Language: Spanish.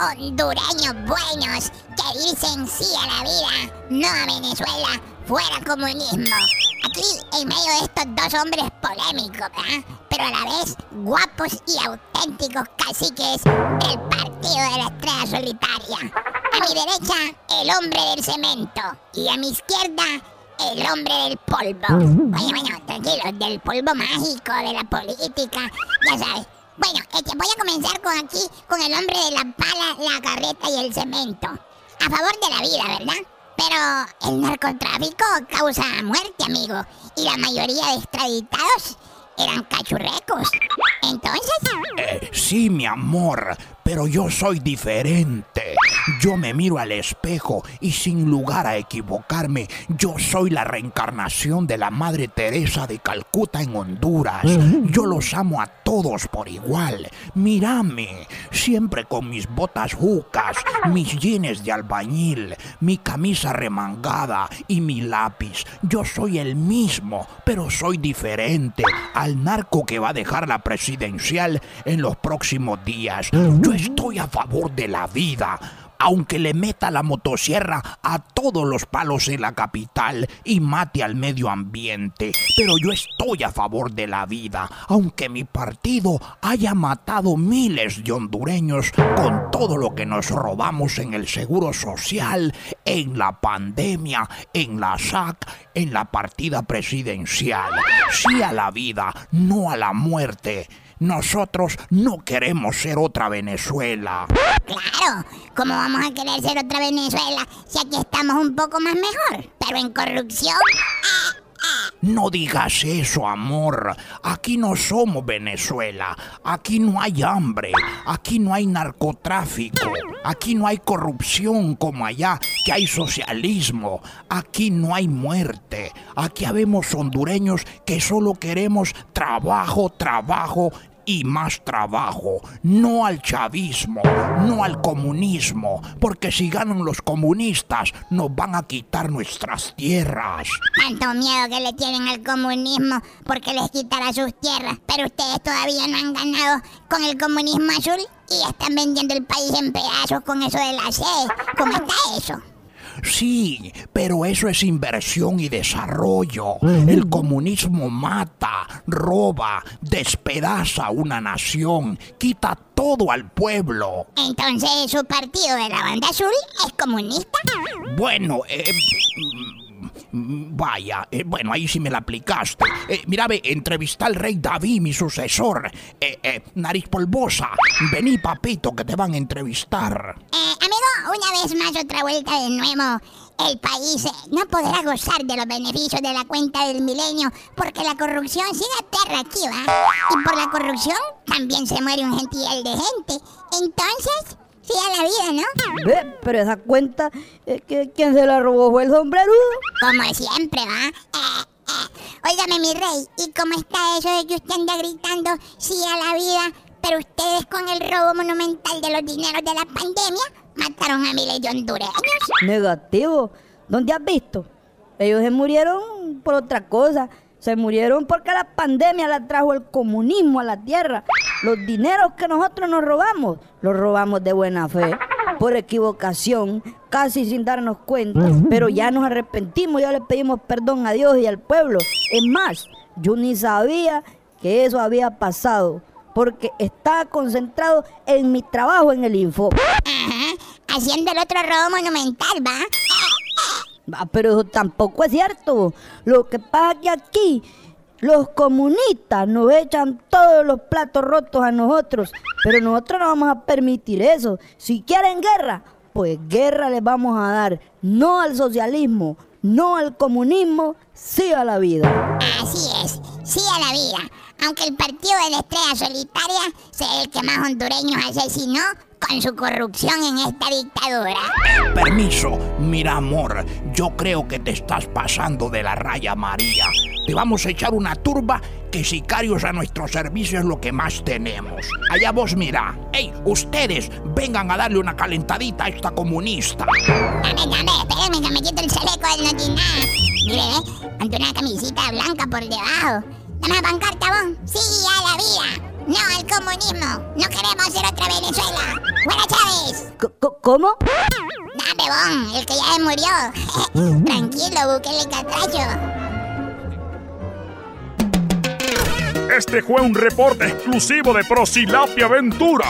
hondureños buenos que dicen sí a la vida, no a Venezuela, fuera comunismo. Aquí, en medio de estos dos hombres polémicos, ¿verdad? Pero a la vez guapos y auténticos caciques del partido de la estrella solitaria. A mi derecha, el hombre del cemento. Y a mi izquierda, el hombre del polvo. Oye, bueno, tranquilo, del polvo mágico, de la política, ya sabes. Bueno, este, voy a comenzar con aquí, con el hombre de la pala, la carreta y el cemento. A favor de la vida, ¿verdad? Pero el narcotráfico causa muerte, amigo. Y la mayoría de extraditados eran cachurrecos. Entonces... Eh, sí, mi amor, pero yo soy diferente. Yo me miro al espejo y sin lugar a equivocarme, yo soy la reencarnación de la Madre Teresa de Calcuta en Honduras. Yo los amo a todos por igual. Mírame, siempre con mis botas jucas, mis jeans de albañil, mi camisa remangada y mi lápiz. Yo soy el mismo, pero soy diferente al narco que va a dejar la presidencial en los próximos días. Yo estoy a favor de la vida aunque le meta la motosierra a todos los palos en la capital y mate al medio ambiente. Pero yo estoy a favor de la vida, aunque mi partido haya matado miles de hondureños con todo lo que nos robamos en el seguro social, en la pandemia, en la SAC, en la partida presidencial. Sí a la vida, no a la muerte. Nosotros no queremos ser otra Venezuela. Claro, ¿cómo vamos a querer ser otra Venezuela si aquí estamos un poco más mejor? Pero en corrupción... No digas eso, amor. Aquí no somos Venezuela. Aquí no hay hambre. Aquí no hay narcotráfico. Aquí no hay corrupción como allá, que hay socialismo. Aquí no hay muerte. Aquí habemos hondureños que solo queremos trabajo, trabajo y más trabajo, no al chavismo, no al comunismo, porque si ganan los comunistas nos van a quitar nuestras tierras. Tanto miedo que le tienen al comunismo porque les quitará sus tierras, pero ustedes todavía no han ganado con el comunismo azul y están vendiendo el país en pedazos con eso de la sed. ¿Cómo está eso? Sí, pero eso es inversión y desarrollo. El comunismo mata, roba, despedaza una nación, quita todo al pueblo. Entonces, ¿su partido de la banda azul es comunista? Bueno, eh, Vaya, eh, bueno, ahí sí me la aplicaste. Eh, mira, ve, entrevista al rey David, mi sucesor. Eh, eh, nariz polvosa, vení, papito, que te van a entrevistar. Amigo, una vez más, otra vuelta de nuevo. El país no podrá gozar de los beneficios de la cuenta del milenio porque la corrupción sigue aterra. Y por la corrupción también se muere un gentil de gente. Entonces, sí a la vida, ¿no? Ve, pero esa cuenta, eh, que, ¿quién se la robó fue el sombrerudo? Como siempre, ¿va? Eh, eh. Óigame, mi rey, ¿y cómo está eso de que usted anda gritando sí a la vida, pero ustedes con el robo monumental de los dineros de la pandemia mataron a miles de hondureños? Negativo. ¿Dónde has visto? Ellos se murieron por otra cosa. Se murieron porque la pandemia la trajo el comunismo a la tierra. Los dineros que nosotros nos robamos, los robamos de buena fe, por equivocación, casi sin darnos cuenta. Pero ya nos arrepentimos, ya le pedimos perdón a Dios y al pueblo. Es más, yo ni sabía que eso había pasado, porque estaba concentrado en mi trabajo en el Info. Ajá, haciendo el otro robo monumental, ¿va? Ah, Pero eso tampoco es cierto. Lo que pasa es que aquí los comunistas nos echan todos los platos rotos a nosotros. Pero nosotros no vamos a permitir eso. Si quieren guerra, pues guerra les vamos a dar. No al socialismo, no al comunismo, sí a la vida. Así es, sí a la vida. Aunque el partido de la estrella solitaria sea el que más hondureños asesinó con su corrupción en esta dictadura. Permiso, mira amor, yo creo que te estás pasando de la raya María. Te vamos a echar una turba que sicarios a nuestro servicio es lo que más tenemos. Allá vos mira. ¡Ey, ustedes! Vengan a darle una calentadita a esta comunista. Dame, dame, espérenme que me quito el chaleco del no tiene nada. Mire, ve, ante una camisita blanca por debajo. Dame la pancarta, vos. Sí a la vida. No al comunismo. No queremos ser otra Venezuela. Buena Chávez. ¿Cómo? Dame, bon, el que ya se murió. Tranquilo, Bukele Catracho. Este fue un reporte exclusivo de Prosilapia Aventura.